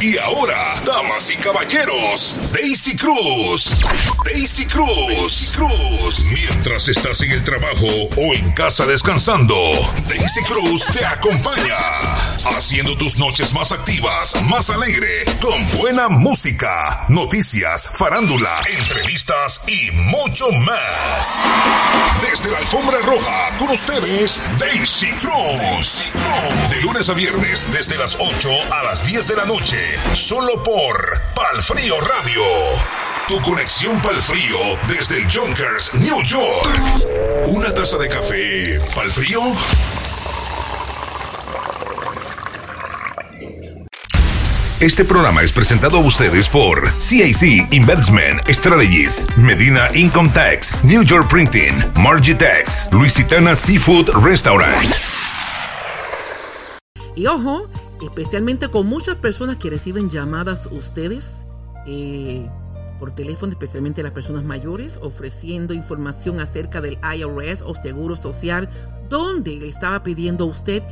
Y ahora, damas y caballeros, Daisy Cruz. Daisy Cruz. Daisy Cruz. Mientras estás en el trabajo o en casa descansando, Daisy Cruz te acompaña. Haciendo tus noches más activas, más alegre, con buena música, noticias, farándula, entrevistas y mucho más. Desde la alfombra roja, con ustedes, Daisy Cruz. De lunes a viernes, desde las 8 a las 10 de la noche, solo por Palfrío Radio. Tu conexión Palfrío desde el Junkers, New York. Una taza de café, Palfrío. Este programa es presentado a ustedes por CIC Investment Strategies, Medina Income Tax, New York Printing, Margitex, Luisitana Seafood Restaurant. Y ojo, especialmente con muchas personas que reciben llamadas ustedes eh, por teléfono, especialmente las personas mayores, ofreciendo información acerca del IRS o Seguro Social, donde le estaba pidiendo a usted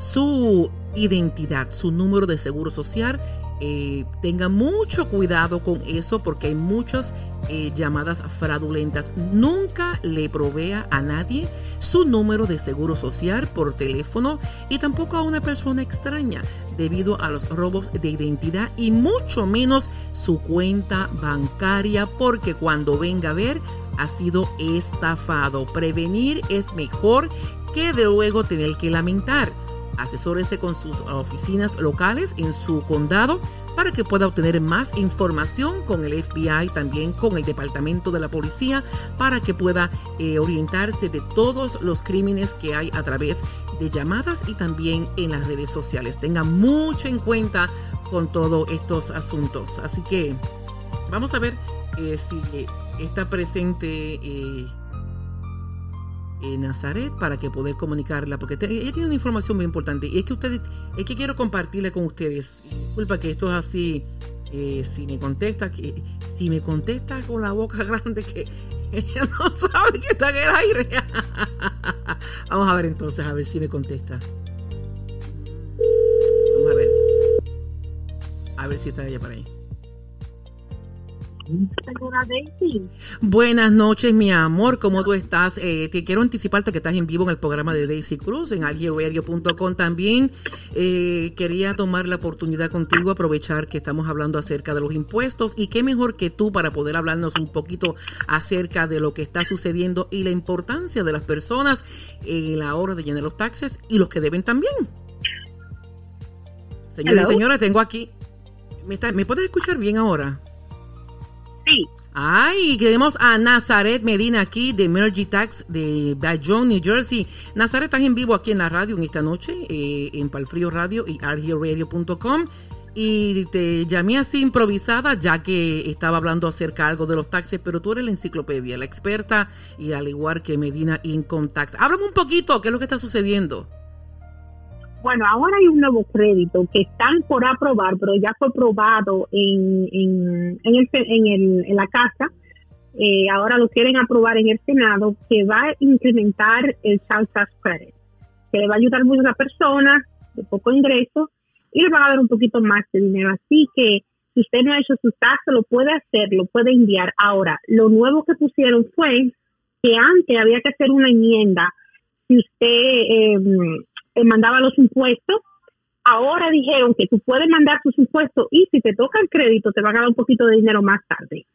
su identidad, su número de seguro social. Eh, tenga mucho cuidado con eso porque hay muchas eh, llamadas fraudulentas. Nunca le provea a nadie su número de seguro social por teléfono y tampoco a una persona extraña debido a los robos de identidad y mucho menos su cuenta bancaria porque cuando venga a ver ha sido estafado. Prevenir es mejor que de luego tener que lamentar asesórese con sus oficinas locales en su condado para que pueda obtener más información con el FBI, también con el Departamento de la Policía, para que pueda eh, orientarse de todos los crímenes que hay a través de llamadas y también en las redes sociales. Tenga mucho en cuenta con todos estos asuntos. Así que vamos a ver eh, si está presente. En Nazaret para que poder comunicarla, porque ella tiene una información muy importante y es que ustedes, es que quiero compartirle con ustedes. Disculpa que esto es así, eh, si me contesta, que si me contesta con la boca grande que ella no sabe que está en el aire. Vamos a ver entonces, a ver si me contesta. Vamos a ver. A ver si está ella por ahí. Buenas noches, mi amor. ¿Cómo tú estás? Eh, te quiero anticiparte que estás en vivo en el programa de Daisy Cruz en algieradio.com también. Eh, quería tomar la oportunidad contigo, aprovechar que estamos hablando acerca de los impuestos y qué mejor que tú para poder hablarnos un poquito acerca de lo que está sucediendo y la importancia de las personas en la hora de llenar los taxes y los que deben también. Señora y señora, tengo aquí. ¿Me, ¿Me puedes escuchar bien ahora? Ay, tenemos a Nazaret Medina aquí de Mergy Tax de Bayonne, New Jersey. Nazaret, estás en vivo aquí en la radio en esta noche, eh, en Palfrío Radio y argioradio.com. Y te llamé así improvisada, ya que estaba hablando acerca algo de los taxes, pero tú eres la enciclopedia, la experta, y al igual que Medina Income Tax. Háblame un poquito, ¿qué es lo que está sucediendo? Bueno, ahora hay un nuevo crédito que están por aprobar, pero ya fue aprobado en, en, en, el, en, el, en la casa. Eh, ahora lo quieren aprobar en el Senado, que va a incrementar el Child Tax Credit, que le va a ayudar mucho a personas de poco ingreso y le va a dar un poquito más de dinero. Así que si usted no ha hecho su tax, lo puede hacer, lo puede enviar. Ahora, lo nuevo que pusieron fue que antes había que hacer una enmienda si usted eh, mandaba los impuestos. Ahora dijeron que tú puedes mandar tus impuestos y si te toca el crédito te van a dar un poquito de dinero más tarde.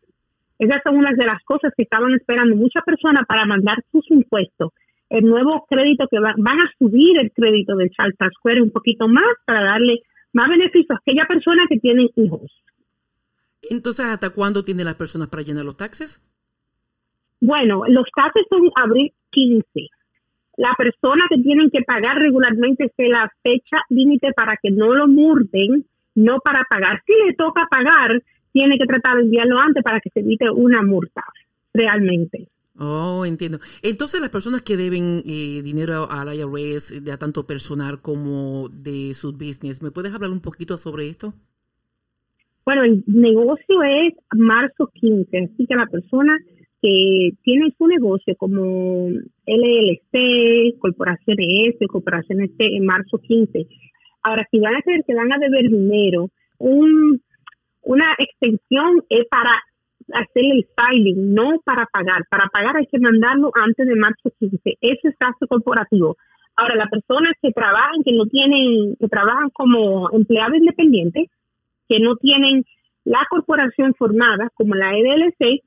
Esas son unas de las cosas que estaban esperando muchas personas para mandar sus impuestos. El nuevo crédito que van a subir el crédito del Child Tax un poquito más para darle más beneficios a aquella persona que tienen hijos. Entonces, ¿hasta cuándo tienen las personas para llenar los taxes? Bueno, los taxes son abril 15 la persona que tienen que pagar regularmente es la fecha límite para que no lo murden, no para pagar. Si le toca pagar, tiene que tratar de enviarlo antes para que se evite una multa, realmente. Oh, entiendo. Entonces, las personas que deben eh, dinero al IRS, de tanto personal como de su business, ¿me puedes hablar un poquito sobre esto? Bueno, el negocio es marzo 15, así que la persona que tiene su negocio como LLC, Corporaciones S, Corporaciones T en marzo 15. Ahora, si van a creer que van a deber dinero un, una extensión es para hacer el filing, no para pagar. Para pagar hay que mandarlo antes de marzo 15. Ese es gasto corporativo. Ahora, las personas que trabajan, que no tienen, que trabajan como empleados independientes, que no tienen la corporación formada, como la EDLC,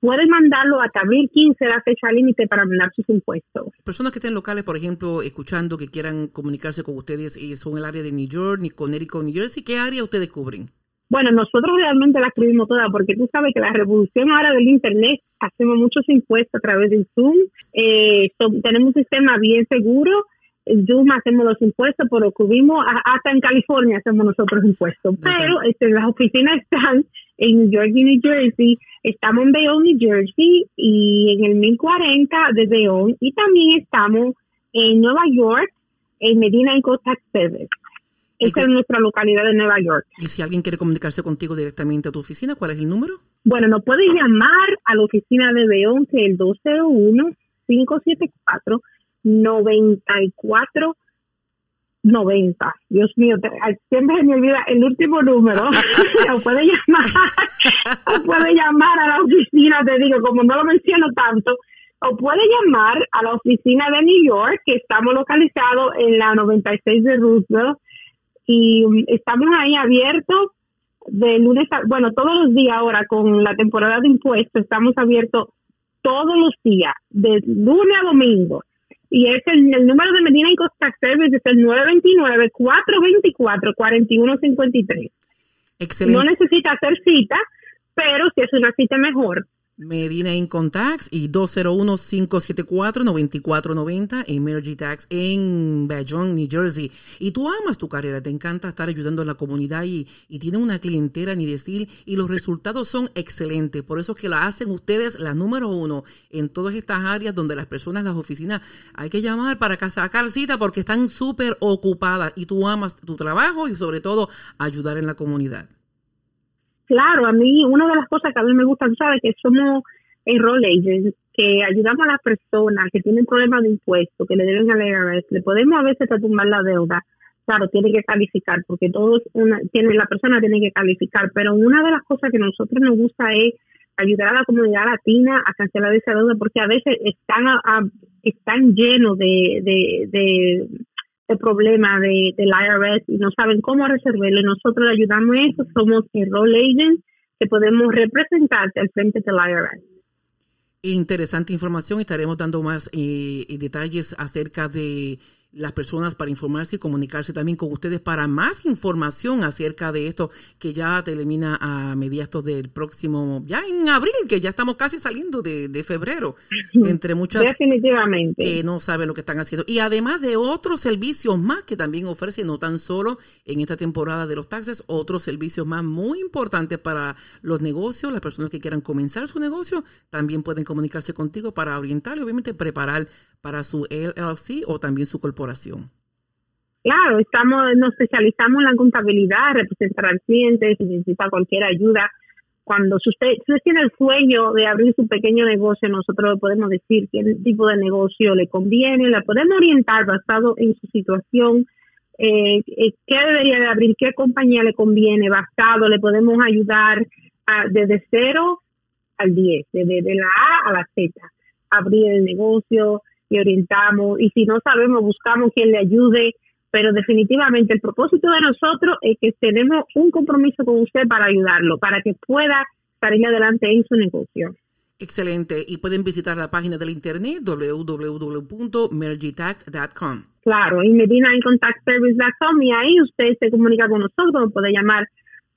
pueden mandarlo hasta abril 15, la fecha límite para mandar sus impuestos. Personas que estén locales, por ejemplo, escuchando, que quieran comunicarse con ustedes, y son el área de New York, ni Connecticut, New Jersey, ¿qué área ustedes cubren? Bueno, nosotros realmente la escribimos toda porque tú sabes que la revolución ahora del Internet, hacemos muchos impuestos a través de Zoom, eh, tenemos un sistema bien seguro, en Zoom hacemos los impuestos, pero cubrimos, hasta en California hacemos nosotros impuestos, pero este, las oficinas están en New York y New Jersey, estamos en Bayonne, New Jersey y en el 1040 de Bayonne y también estamos en Nueva York, en Medina en Costa Service. Esta es nuestra localidad de Nueva York. Y si alguien quiere comunicarse contigo directamente a tu oficina, ¿cuál es el número? Bueno, nos puedes llamar a la oficina de Beón, que es el 201-574-9490. Dios mío, siempre me olvida el último número. o puede llamar, o puede llamar a la oficina, te digo, como no lo menciono tanto, o puede llamar a la oficina de New York, que estamos localizados en la 96 de Roosevelt, y um, estamos ahí abiertos de lunes a, bueno, todos los días ahora con la temporada de impuestos, estamos abiertos todos los días, de lunes a domingo. Y es el, número de Medina en Costa Service es el 929-424-4153. Excelente. No necesita hacer cita, pero si es una cita mejor, Medina Income Tax y 201-574-9490 Energy Tax en Bayonne, New Jersey. Y tú amas tu carrera, te encanta estar ayudando a la comunidad y, y tienes una clientela, ni decir, y los resultados son excelentes. Por eso es que la hacen ustedes la número uno en todas estas áreas donde las personas, las oficinas, hay que llamar para sacar cita porque están súper ocupadas y tú amas tu trabajo y sobre todo ayudar en la comunidad. Claro, a mí una de las cosas que a mí me gusta, ¿sabes? Que somos enroll agents, que ayudamos a las personas que tienen problemas de impuestos, que le deben al IRS, le podemos a veces tumbar la deuda. Claro, tiene que calificar, porque todos una, tiene, la persona tiene que calificar, pero una de las cosas que a nosotros nos gusta es ayudar a la comunidad latina a cancelar esa deuda, porque a veces están, están llenos de, de el problema de, del IRS y no saben cómo resolverlo. Nosotros le ayudamos a eso, somos el role agent que podemos representarte al frente del IRS. Interesante información, estaremos dando más eh, detalles acerca de las personas para informarse y comunicarse también con ustedes para más información acerca de esto que ya termina a mediados del próximo, ya en abril, que ya estamos casi saliendo de, febrero, entre muchas Definitivamente. que no saben lo que están haciendo. Y además de otros servicios más que también ofrecen, no tan solo en esta temporada de los taxes, otros servicios más muy importantes para los negocios, las personas que quieran comenzar su negocio, también pueden comunicarse contigo para orientar y obviamente preparar para su LLC o también su corporación. Claro, estamos, nos especializamos en la contabilidad, representar al cliente, si necesita cualquier ayuda. Cuando usted, si usted tiene el sueño de abrir su pequeño negocio, nosotros le podemos decir qué tipo de negocio le conviene, le podemos orientar basado en su situación, eh, eh, qué debería de abrir, qué compañía le conviene, basado, le podemos ayudar desde cero al 10, desde la A a la Z, abrir el negocio, y orientamos. Y si no sabemos, buscamos quien le ayude. Pero definitivamente el propósito de nosotros es que tenemos un compromiso con usted para ayudarlo, para que pueda salir adelante en su negocio. Excelente. Y pueden visitar la página del internet www.mergitax.com. Claro, y Medina en service.com y ahí usted se comunica con nosotros, puede llamar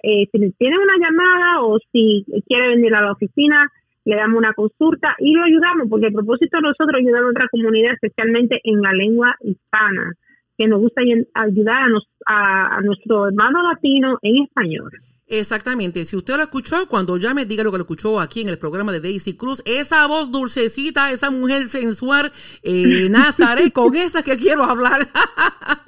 eh, si tiene una llamada o si quiere venir a la oficina le damos una consulta y lo ayudamos, porque el propósito de nosotros es ayudar a otra comunidad, especialmente en la lengua hispana, que nos gusta ayudar a, a, nuestro hermano latino en español. Exactamente. Si usted lo escuchó, cuando llame, diga lo que lo escuchó aquí en el programa de Daisy Cruz. Esa voz dulcecita, esa mujer sensual, eh, Nazaret, con esa que quiero hablar.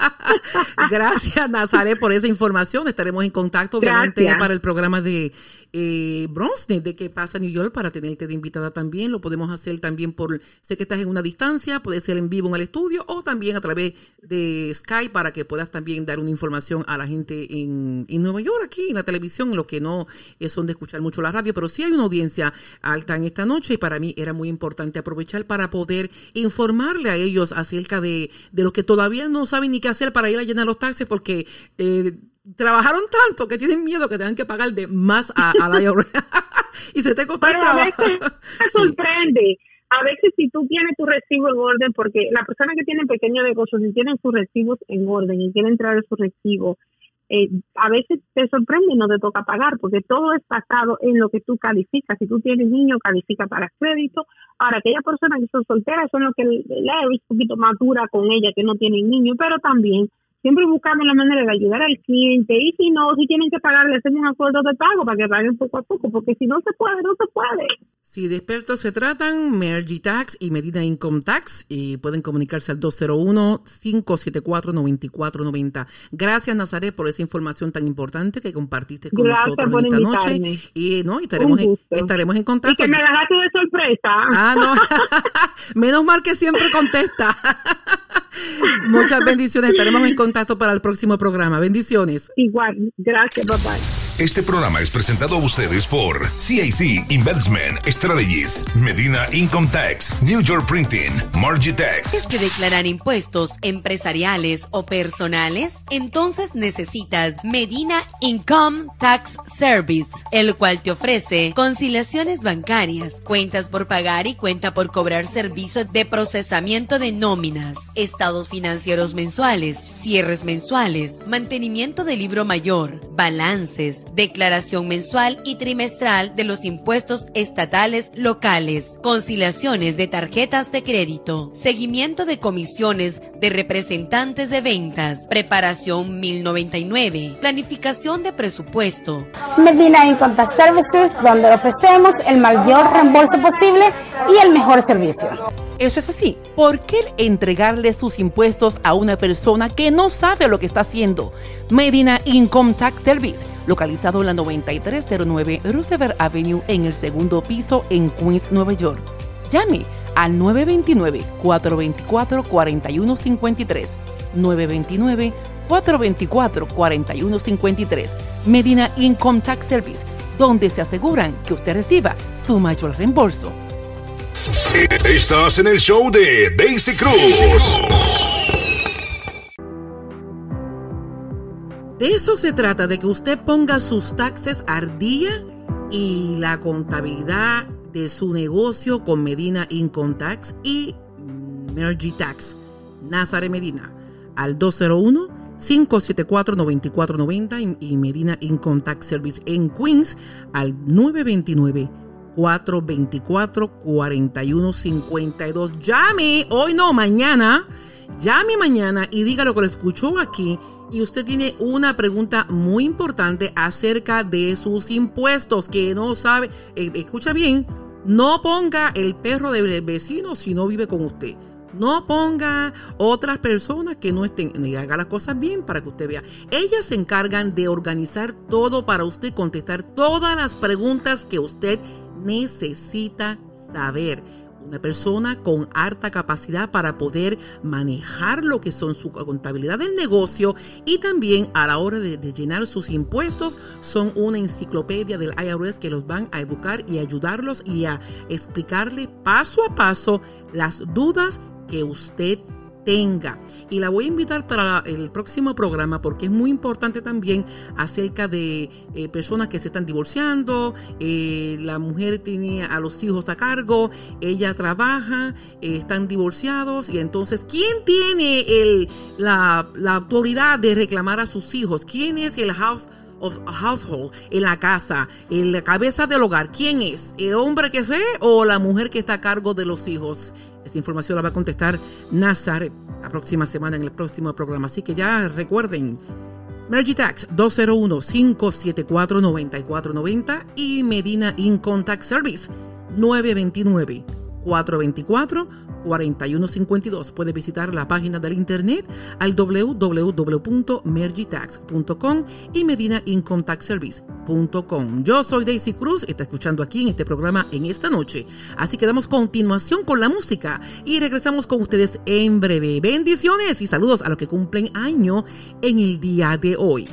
Gracias, Nazaret, por esa información. Estaremos en contacto, obviamente, para el programa de eh, de qué pasa en New York para tenerte de invitada también. Lo podemos hacer también por, sé que estás en una distancia, puede ser en vivo en el estudio o también a través de Skype para que puedas también dar una información a la gente en, en Nueva York, aquí en la televisión, lo que no son de escuchar mucho la radio, pero sí hay una audiencia alta en esta noche y para mí era muy importante aprovechar para poder informarle a ellos acerca de, de lo que todavía no saben ni qué hacer para ir a llenar los taxis porque... Eh, trabajaron tanto que tienen miedo que tengan que pagar de más a, la IRS. y se te costó Pero a veces sorprende. A veces si tú tienes tu recibo en orden, porque la persona que tiene pequeños negocios, si tienen sus recibos en orden y quieren traer su recibo, eh, a veces te sorprende y no te toca pagar, porque todo es basado en lo que tú calificas. Si tú tienes niño, califica para crédito. Ahora, aquellas personas que son solteras son los que la es un poquito más dura con ella, que no tienen niño, pero también siempre buscamos la manera de ayudar al cliente y si no, si tienen que pagar, le hacemos un acuerdo de pago para que paguen poco a poco, porque si no se puede, no se puede. Si de expertos se tratan, Mergy Tax y Medina Income Tax, y pueden comunicarse al 201-574-9490. Gracias, Nazaret, por esa información tan importante que compartiste con nosotros esta noche. Y, ¿no? y estaremos, en, estaremos en contacto. Y que me dejaste de sorpresa. Ah, no. Menos mal que siempre contesta. Muchas bendiciones. Estaremos en contacto para el próximo programa. Bendiciones. Igual. Gracias, papá. Este programa es presentado a ustedes por CIC Investment Strategies, Medina Income Tax, New York Printing, Margitex. ¿Es que declarar impuestos empresariales o personales? Entonces necesitas Medina Income Tax Service, el cual te ofrece conciliaciones bancarias, cuentas por pagar y cuenta por cobrar servicios de procesamiento de nóminas, estados financieros mensuales, cierres mensuales, mantenimiento del libro mayor, balances, declaración mensual y trimestral de los impuestos estatales locales, conciliaciones de tarjetas de crédito, seguimiento de comisiones de representantes de ventas, preparación 1099, planificación de presupuesto. Medina Income Tax Services, donde ofrecemos el mayor reembolso posible y el mejor servicio. Eso es así. ¿Por qué entregarle sus impuestos a una persona que no sabe lo que está haciendo? Medina Income Tax Service, localizado en la 9309 Roosevelt Avenue en el segundo piso en Queens, Nueva York. Llame al 929-424-4153. 929-424-4153. Medina Income Tax Service, donde se aseguran que usted reciba su mayor reembolso. Estás en el show de Daisy Cruz. De eso se trata, de que usted ponga sus taxes al día y la contabilidad de su negocio con Medina Income Tax y Mergy Tax. Nazare Medina al 201 574-9490 y Medina Income Tax Service en Queens al 929 424-4152. Llame, hoy no, mañana. Llame mañana y diga lo que lo escuchó aquí. Y usted tiene una pregunta muy importante acerca de sus impuestos que no sabe. Eh, escucha bien, no ponga el perro del vecino si no vive con usted. No ponga otras personas que no estén, y haga las cosas bien para que usted vea. Ellas se encargan de organizar todo para usted, contestar todas las preguntas que usted necesita saber. Una persona con alta capacidad para poder manejar lo que son su contabilidad del negocio y también a la hora de, llenar sus impuestos son una enciclopedia del IRS que los van a educar y ayudarlos y a explicarle paso a paso las dudas que usted tenga. Y la voy a invitar para el próximo programa porque es muy importante también acerca de eh, personas que se están divorciando, eh, la mujer tiene a los hijos a cargo, ella trabaja, eh, están divorciados y entonces, ¿quién tiene el, la, la autoridad de reclamar a sus hijos? ¿Quién es el house? of household en la casa, en la cabeza del hogar, ¿quién es? ¿El hombre que sé o la mujer que está a cargo de los hijos? Esta información la va a contestar Nazar la próxima semana en el próximo programa. Así que ya recuerden, Mergy Tax 201-574-9490 y Medina Income Tax Service 929 424 4152. Puede visitar la página del internet al www.mergitax.com y medinaincometaxservice.com. Yo soy Daisy Cruz, está escuchando aquí en este programa en esta noche. Así que damos continuación con la música y regresamos con ustedes en breve. Bendiciones y saludos a los que cumplen año en el día de hoy.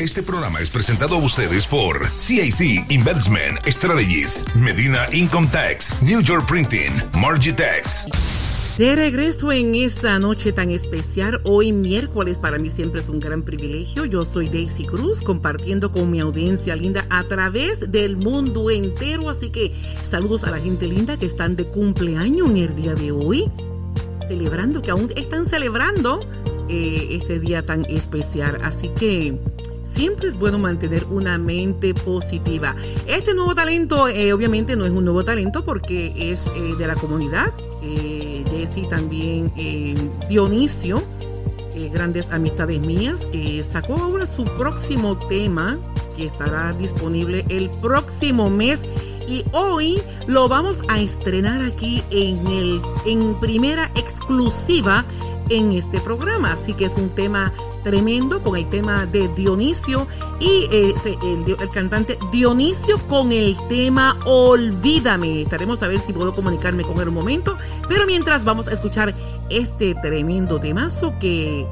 Este programa es presentado a ustedes por CIC Investment Strategies, Medina Income Tax, New York Printing, Margitex. De regreso en esta noche tan especial, hoy miércoles para mí siempre es un gran privilegio. Yo soy Daisy Cruz compartiendo con mi audiencia linda a través del mundo entero. Así que saludos a la gente linda que están de cumpleaños en el día de hoy, celebrando, que aún están celebrando eh, este día tan especial. Así que siempre es bueno mantener una mente positiva. Este nuevo talento, eh, obviamente, no es un nuevo talento porque es eh, de la comunidad. Eh, Jesse también, Dionisio, grandes amistades mías, sacó ahora su próximo tema que estará disponible el próximo mes y hoy lo vamos a estrenar aquí en el en primera exclusiva en este programa así que es un tema tremendo con el tema de Dionisio y eh, el, cantante Dionisio con el tema Olvídame. Estaremos a ver si puedo comunicarme con él un momento, pero mientras vamos a escuchar este tremendo temazo que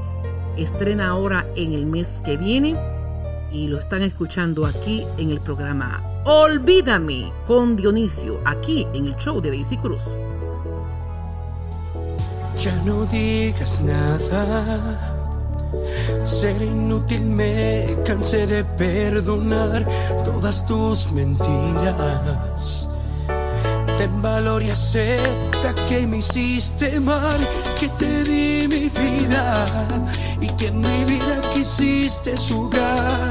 estrena ahora en el mes que viene y lo están escuchando aquí en el programa Olvídame con Dionisio, aquí en el show de Daisy Cruz. Ya no digas nada ser inútil me cansé de perdonar todas tus mentiras. Ten valor y acepta que me hiciste mal, que te di mi vida y que en mi vida quisiste jugar.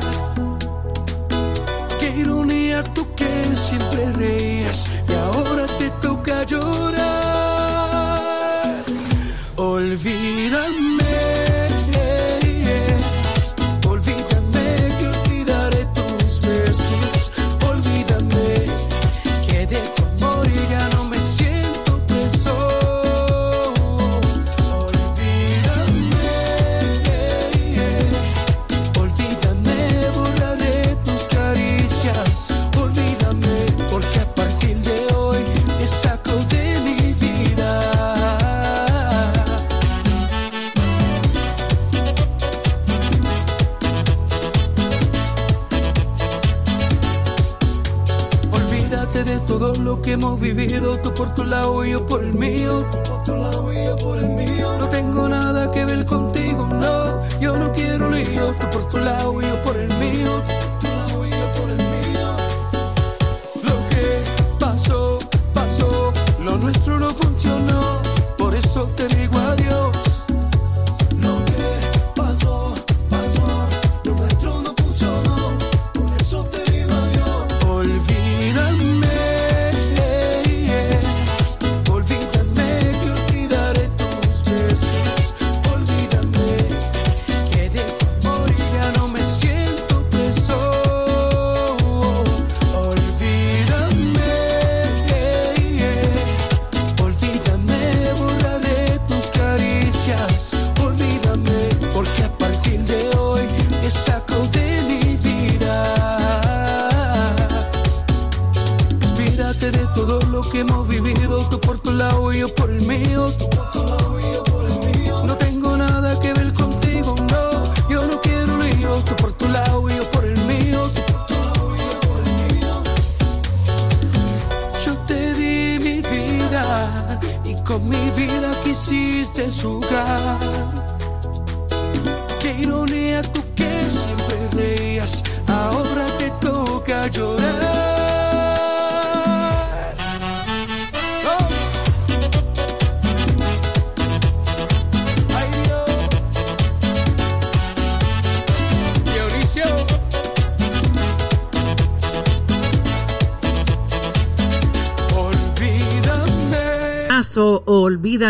Qué ironía tú que siempre reías y ahora te toca llorar. vida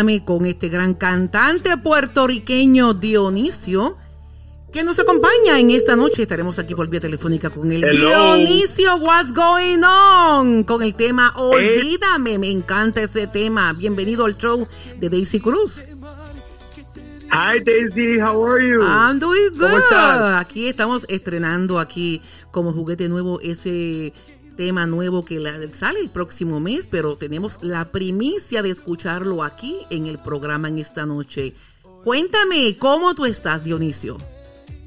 Con este gran cantante puertorriqueño Dionisio, que nos acompaña en esta noche. Estaremos aquí por vía telefónica con el Dionisio What's Going On con el tema Olvídame. Me encanta ese tema. Bienvenido al show de Daisy Cruz. Hi Daisy, how are you? I'm doing good. Aquí estamos estrenando aquí como juguete nuevo ese tema nuevo que sale el próximo mes, pero tenemos la primicia de escucharlo aquí en el programa en esta noche. Cuéntame, ¿cómo tú estás, Dionisio?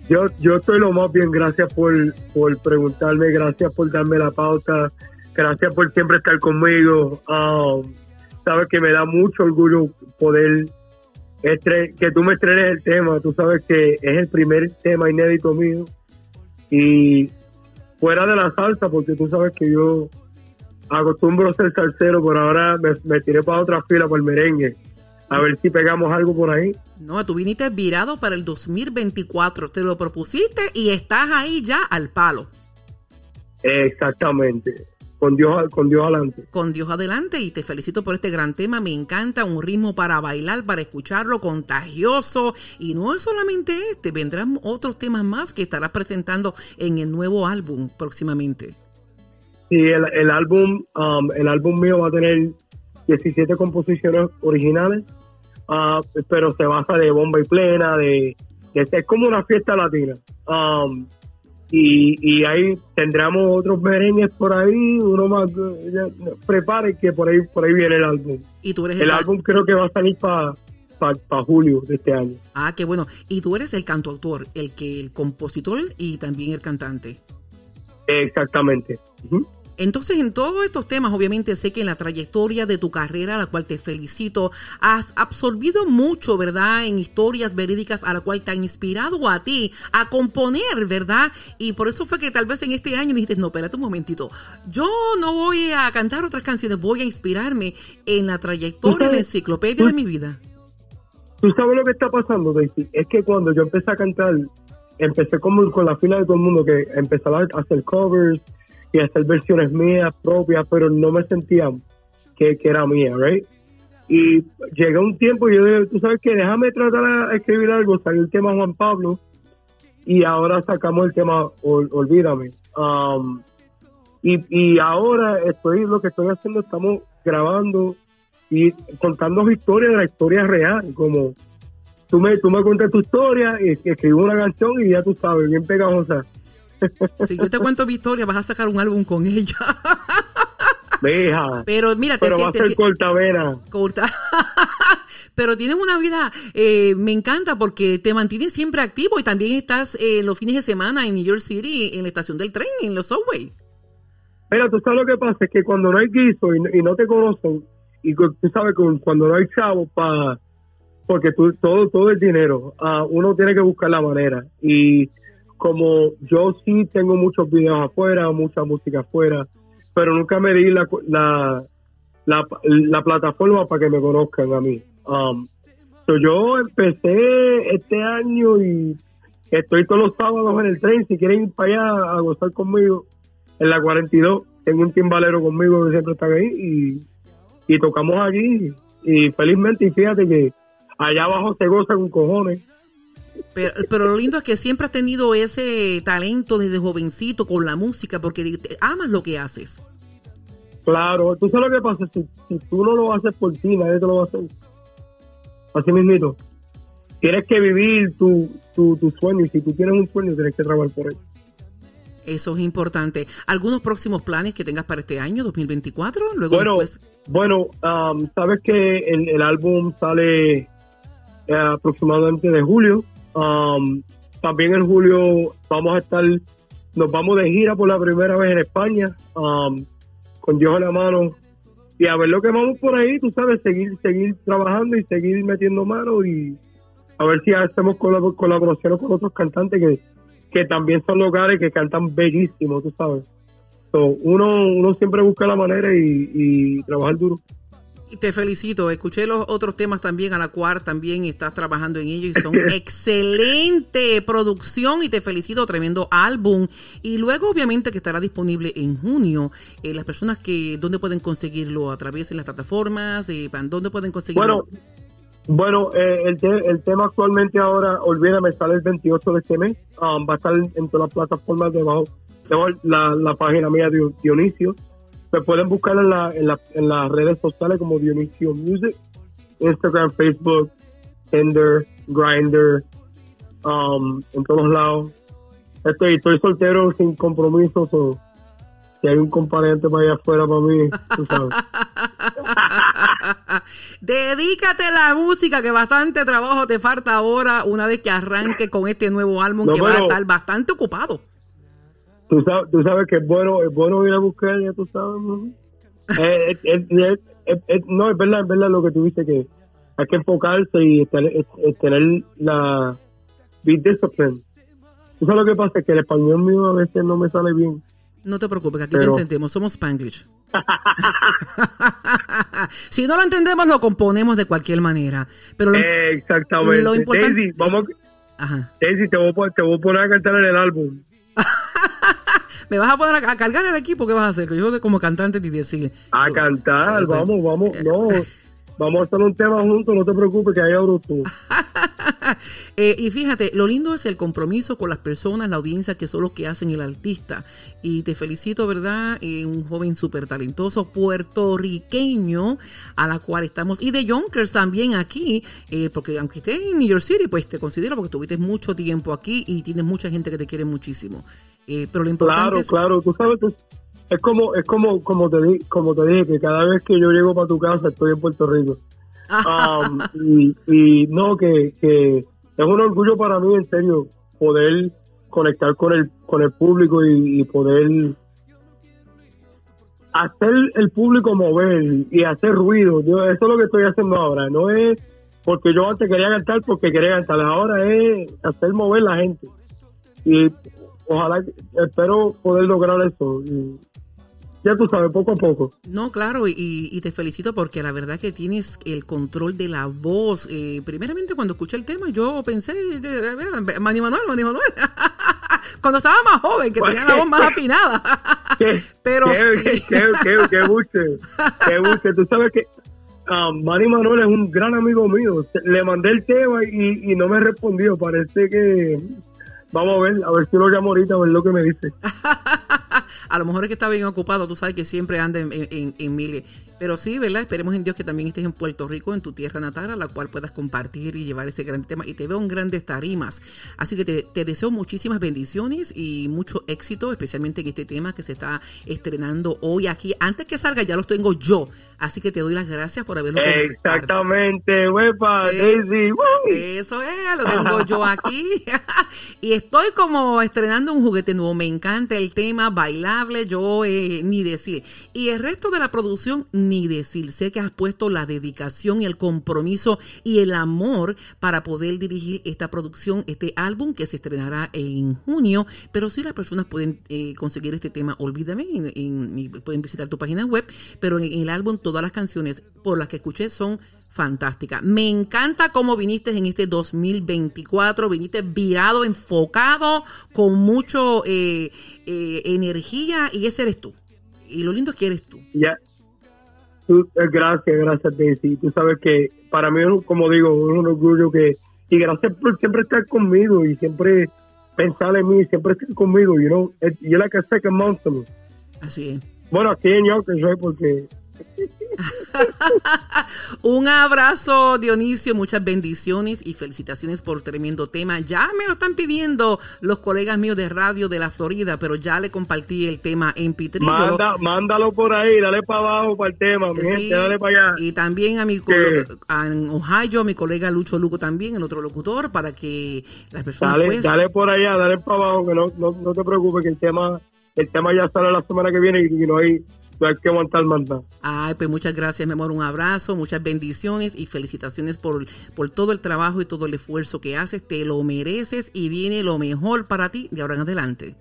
Yo, yo estoy lo más bien, gracias por, por preguntarme, gracias por darme la pauta, gracias por siempre estar conmigo. Um, sabes que me da mucho orgullo poder que tú me estrenes el tema, tú sabes que es el primer tema inédito mío y fuera de la salsa, porque tú sabes que yo acostumbro ser salsero, pero ahora me, tiré para otra fila por el merengue. A ver si pegamos algo por ahí. No, tú viniste virado para el 2024, te lo propusiste y estás ahí ya al palo. Exactamente con Dios, con Dios adelante. Con Dios adelante y te felicito por este gran tema, me encanta, un ritmo para bailar, para escucharlo, contagioso y no es solamente este, vendrán otros temas más que estarás presentando en el nuevo álbum próximamente. Sí, el, álbum, um, el álbum mío va a tener 17 composiciones originales, uh, pero se basa de bomba y plena, de, es como una fiesta latina. Um, y, y ahí tendremos otros merengues por ahí, uno más, prepare que por ahí por ahí viene el álbum. ¿Y tú eres el, álbum creo que va a salir para para julio de este año. Ah, qué bueno. Y tú eres el cantautor, el que el compositor y también el cantante. Exactamente. Entonces, en todos estos temas, obviamente sé que en la trayectoria de tu carrera, a la cual te felicito, has absorbido mucho, ¿verdad? En historias verídicas a la cual te han inspirado a ti a componer, ¿verdad? Y por eso fue que tal vez en este año dijiste, no, espérate un momentito, yo no voy a cantar otras canciones, voy a inspirarme en la trayectoria de enciclopedia de mi vida. ¿Tú sabes lo que está pasando, Daisy? Es que cuando yo empecé a cantar, empecé como con la fila de todo el mundo, que empezaba a hacer covers, y hacer versiones mías propias, pero no me sentía que, era mía, ¿right? Y llegó un tiempo y yo dije, tú sabes que déjame tratar de escribir algo, salió el tema Juan Pablo y ahora sacamos el tema Olvídame. Um, y, y ahora estoy lo que estoy haciendo, estamos grabando y contando historias de la historia real, como tú me, tú me cuentas tu historia y escribo una canción y ya tú sabes, bien pegajosa. Si yo te cuento Victoria, vas a sacar un álbum con ella. Deja. Pero mira, te Pero va a ser corta vera. Corta. Pero tienes una vida, eh, me encanta porque te mantienes siempre activo y también estás eh, los fines de semana en New York City, en la estación del tren, en los subway. Mira, tú sabes lo que pasa, es que cuando no hay guiso y, no te conocen, y tú sabes que cuando no hay chavo para porque tú, todo todo el dinero uh, uno tiene que buscar la manera y como yo sí tengo muchos videos afuera, mucha música afuera, pero nunca me di la, la, la, plataforma para que me conozcan a mí. Um, yo empecé este año y estoy todos los sábados en el tren. Si quieren ir para allá a gozar conmigo, en la 42, tengo un timbalero conmigo que siempre está ahí y, y tocamos allí. Y felizmente, y fíjate que allá abajo se goza con cojones. Pero, pero, lo lindo es que siempre has tenido ese talento desde jovencito con la música, porque amas lo que haces. Claro, tú sabes lo que pasa, si, tú no lo haces por ti, nadie te lo va a hacer. Así mismito. Tienes que vivir tu, tu, tu sueño y si tú tienes un sueño tienes que trabajar por él. Eso es importante. ¿Algunos próximos planes que tengas para este año, 2024? Luego bueno, bueno um, sabes que el, el álbum sale eh, aproximadamente de julio. Um, también en julio vamos a estar, nos vamos de gira por la primera vez en España, um, con Dios en la mano, y a ver lo que vamos por ahí, tú sabes, seguir seguir trabajando y seguir metiendo mano y a ver si hacemos colaboraciones con otros cantantes que, que también son locales, que cantan bellísimo, tú sabes. uno, uno siempre busca la manera y trabajar duro. Te felicito. Escuché los otros temas también, a la cual también estás trabajando en ellos y son excelente producción y te felicito. Tremendo álbum. Y luego, obviamente, que estará disponible en junio. Eh, las personas que, ¿dónde pueden conseguirlo? ¿A través de las plataformas? Eh, ¿Dónde pueden conseguirlo? Bueno, Bueno, eh, el, te- el tema actualmente ahora, olvídame, sale el 28 de este mes. Um, va a estar en, en todas las plataformas debajo, debajo la, la página mía de Dionisio. Me pueden buscar en, la, en, la, en las redes sociales como Dionisio Music, Instagram, Facebook, Tinder, Grinder, um, en todos lados. Estoy, estoy soltero sin compromiso, so, si hay un componente para allá afuera para mí, tú sabes. Dedícate a la música, que bastante trabajo te falta ahora, una vez que arranque con este nuevo álbum No, que va a estar bastante ocupado. Tú sabes, tú sabes que es bueno, es bueno ir a buscar, ya tú sabes. ¿no? Eh, es- es- es- es- es- no, es verdad, es verdad lo que dices, que hay que enfocarse y tener, es- es tener la be discipline. Tú sabes lo que pasa, que el español mío a veces no me sale bien. No te preocupes, que aquí Pero- te entendemos, somos Spanglish. si no lo entendemos, lo componemos de cualquier manera. Pero lo, Eh, exactamente. lo importante- Daisy, vamos, Ajá. Daisy, te voy, te voy a poner a cantar en el álbum. Me vas a poner a, a cargar el equipo, ¿qué vas a hacer? Yo como cantante te decir. A cantar, vamos, vamos, no. Vamos a hacer un tema juntos, no te preocupes que hay abro tú. Eh, y fíjate, lo lindo es el compromiso con las personas, la audiencia, que son los que hacen el artista. Y te felicito, ¿verdad? Eh, un joven súper talentoso puertorriqueño a la cual estamos. Y de Yonkers también aquí, eh, porque aunque estés en New York City, pues te considero porque tuviste mucho tiempo aquí y tienes mucha gente que te quiere muchísimo. Eh, pero lo importante Claro, es... claro, tú sabes, tú- es como, es como, como te di, como te dije, que cada vez que yo llego para tu casa estoy en Puerto Rico. Um, y, y no, que, que es un orgullo para mí, en serio, poder conectar con el, con el público y, y poder hacer el público mover y hacer ruido. Yo, eso es lo que estoy haciendo ahora. No es porque yo antes quería cantar porque quería cantar. Ahora es hacer mover la gente. Y ojalá, espero poder lograr eso. Y ya tú sabes, poco a poco. No, claro, y, y te felicito porque la verdad que tienes el control de la voz. Eh, primeramente, cuando escuché el tema, yo pensé, Manny Manuel, Manny Manuel. cuando estaba más joven, que tenía la voz más afinada. ¿Qué? Pero qué, sí. qué, qué, qué buche, qué buche. Tú sabes que um, Manny Manuel es un gran amigo mío. Le mandé el tema y, y no me respondió. Parece que... Vamos a ver, a ver si lo llamo ahorita, a ver lo que me dice. A lo mejor es que está bien ocupado, tú sabes que siempre anda en, en, en miles. Pero sí, ¿verdad? Esperemos en Dios que también estés en Puerto Rico, en tu tierra natal, a la cual puedas compartir y llevar ese gran tema. Y te veo en grandes tarimas. Así que te, te deseo muchísimas bendiciones y mucho éxito, especialmente en este tema que se está estrenando hoy aquí. Antes que salga, ya los tengo yo. Así que te doy las gracias por compartido. Exactamente, huepa, Daisy. Eso es, lo tengo yo aquí. y estoy como estrenando un juguete nuevo. Me encanta el tema, bailable, yo eh, ni decir. Y el resto de la producción, ni decir. Sé que has puesto la dedicación, el compromiso y el amor para poder dirigir esta producción, este álbum que se estrenará en junio. Pero si las personas pueden eh, conseguir este tema, olvídame, en- en- y pueden visitar tu página web. Pero en, en el álbum, todas las canciones por las que escuché son fantástica. Me encanta cómo viniste en este 2024, viniste virado, enfocado, con mucho eh, eh, energía y ese eres tú. Y lo lindo es que eres tú. Ya. Tú- eh, gracias, gracias, Daisy. Tú sabes que para mí, como digo, es un orgullo que. Y gracias por siempre estar conmigo y siempre pensar en mí, siempre estar conmigo. You know, you're like a second mom to me. Así es. Bueno, aquí en Yonkers, right? Porque Un abrazo, Dionisio, muchas bendiciones y felicitaciones por tremendo tema. Ya me lo están pidiendo los colegas míos de radio de la Florida, pero ya le compartí el tema en Pitrillo. manda, mándalo por ahí, dale para abajo para el tema, mi Sí, gente, dale para allá. Y también a mi ¿Qué? colo- a- en Ohio, a mi colega Lucho Lugo también, el otro locutor, para que las personas Dale, pues, dale por allá, dale para abajo, que no, no, no te preocupes, que el tema, el tema ya sale la semana que viene y no hay, no hay que aguantar más nada. Ay, pues muchas gracias, mi amor. Un abrazo, muchas bendiciones y felicitaciones por, por todo el trabajo y todo el esfuerzo que haces. Te lo mereces y viene lo mejor para ti de ahora en adelante.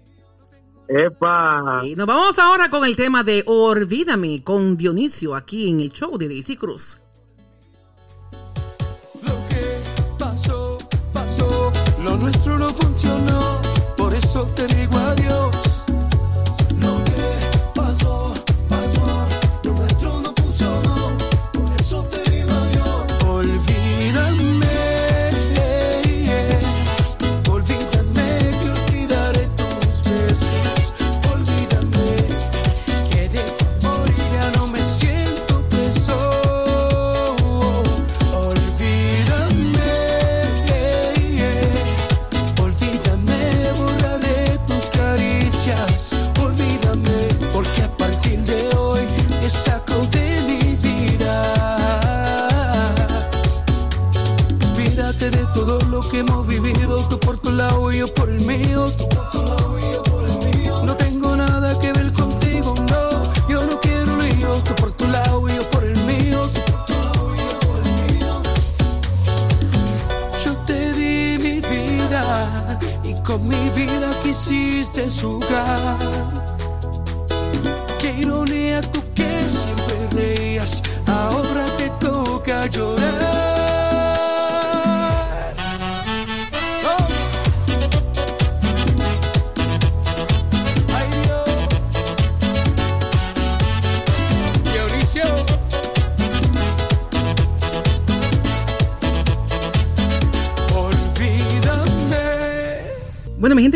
¡Epa! Y nos vamos ahora con el tema de Olvídame con Dionisio aquí en el show de Daisy Cruz. Lo que pasó, pasó, lo nuestro no funcionó, por eso te digo adiós.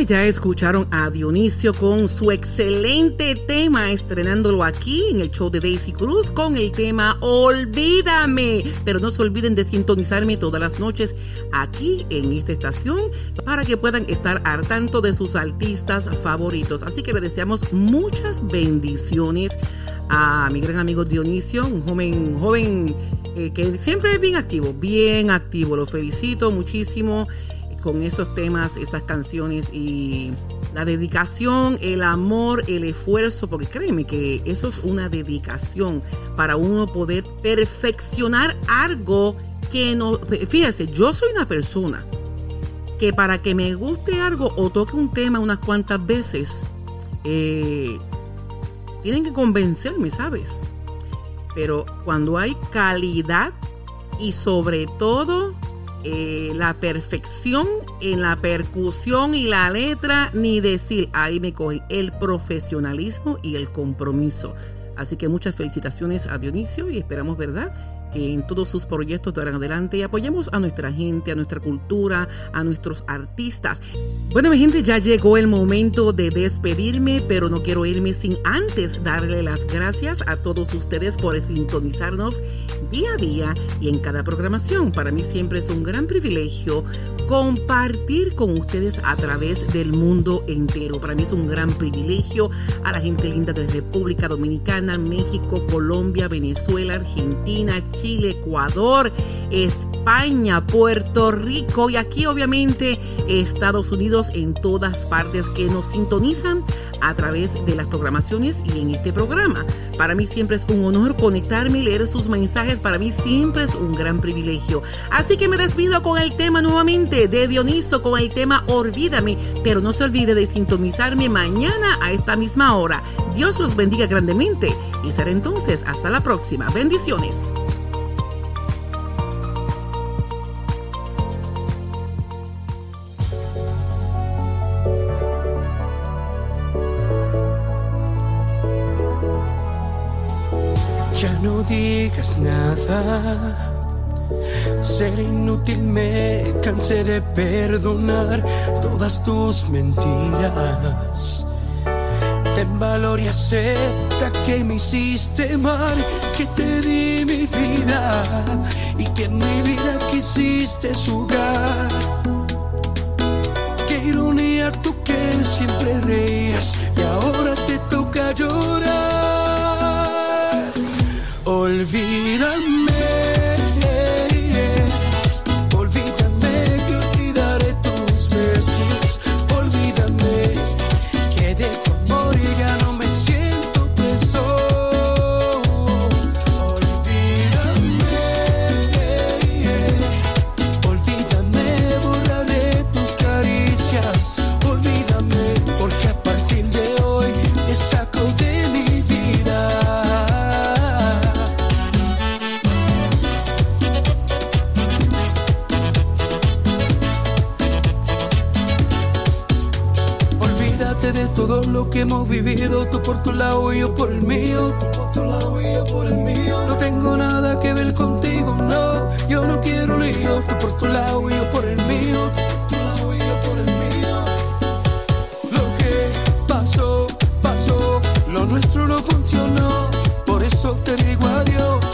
Ya escucharon a Dionisio con su excelente tema, estrenándolo aquí en el show de Daisy Cruz con el tema Olvídame. Pero no se olviden de sintonizarme todas las noches aquí en esta estación para que puedan estar al tanto de sus artistas favoritos. Así que le deseamos muchas bendiciones a mi gran amigo Dionisio, un joven, joven eh, que siempre es bien activo, bien activo. Lo felicito muchísimo con esos temas, esas canciones y la dedicación, el amor, el esfuerzo, porque créeme que eso es una dedicación para uno poder perfeccionar algo que no... Fíjese, yo soy una persona que para que me guste algo o toque un tema unas cuantas veces, eh, tienen que convencerme, ¿sabes? Pero cuando hay calidad y sobre todo eh, la perfección en la percusión y la letra, ni decir, ahí me coge el profesionalismo y el compromiso. Así que muchas felicitaciones a Dionisio y esperamos, ¿verdad? Que en todos sus proyectos darán adelante y apoyemos a nuestra gente, a nuestra cultura, a nuestros artistas. Bueno, mi gente, ya llegó el momento de despedirme, pero no quiero irme sin antes darle las gracias a todos ustedes por sintonizarnos día a día y en cada programación. Para mí siempre es un gran privilegio compartir con ustedes a través del mundo entero. Para mí es un gran privilegio a la gente linda de República Dominicana, México, Colombia, Venezuela, Argentina, Chile, Ecuador, España, Puerto Rico y aquí obviamente Estados Unidos en todas partes que nos sintonizan a través de las programaciones y en este programa. Para mí siempre es un honor conectarme y leer sus mensajes. Para mí siempre es un gran privilegio. Así que me despido con el tema nuevamente de Dioniso, con el tema Olvídame. Pero no se olvide de sintonizarme mañana a esta misma hora. Dios los bendiga grandemente y será entonces hasta la próxima. Bendiciones. Digas nada. Ser inútil me cansé de perdonar todas tus mentiras. Ten valor y acepta que me hiciste mal, que te di mi vida y que en mi vida quisiste jugar. Qué ironía tú que siempre reías y ahora te toca llorar. Olvídame. Olvídate de todo lo que hemos vivido, tú por tu lado y yo por el mío, tú por tu lado y yo por el mío. No tengo nada que ver contigo, no, yo no quiero lío, tú por tu lado y yo por el mío, tú por tu lado y yo por el mío. Lo que pasó, pasó, lo nuestro no funcionó, por eso te digo adiós.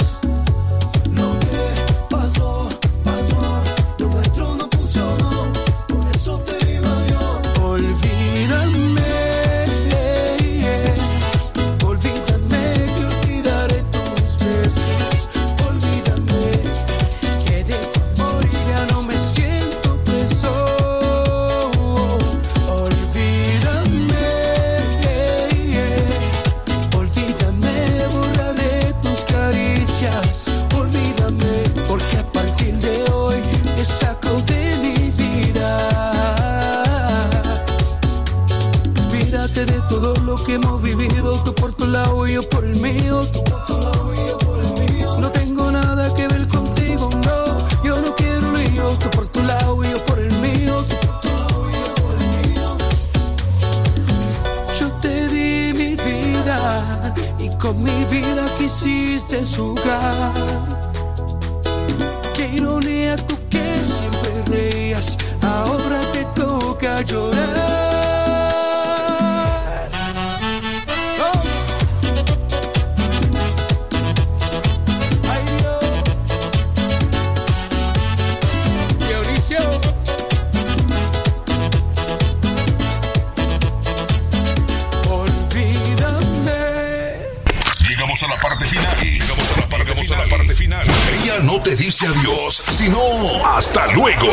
dice adiós, sino hasta luego.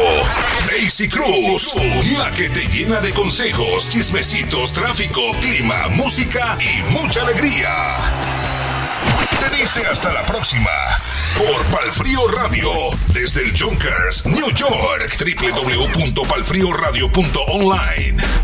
Daisy Cruz, la que te llena de consejos, chismecitos, tráfico, clima, música y mucha alegría. Te dice hasta la próxima por Palfrío Radio desde el Junkers, New York, www.palfrioradio.online.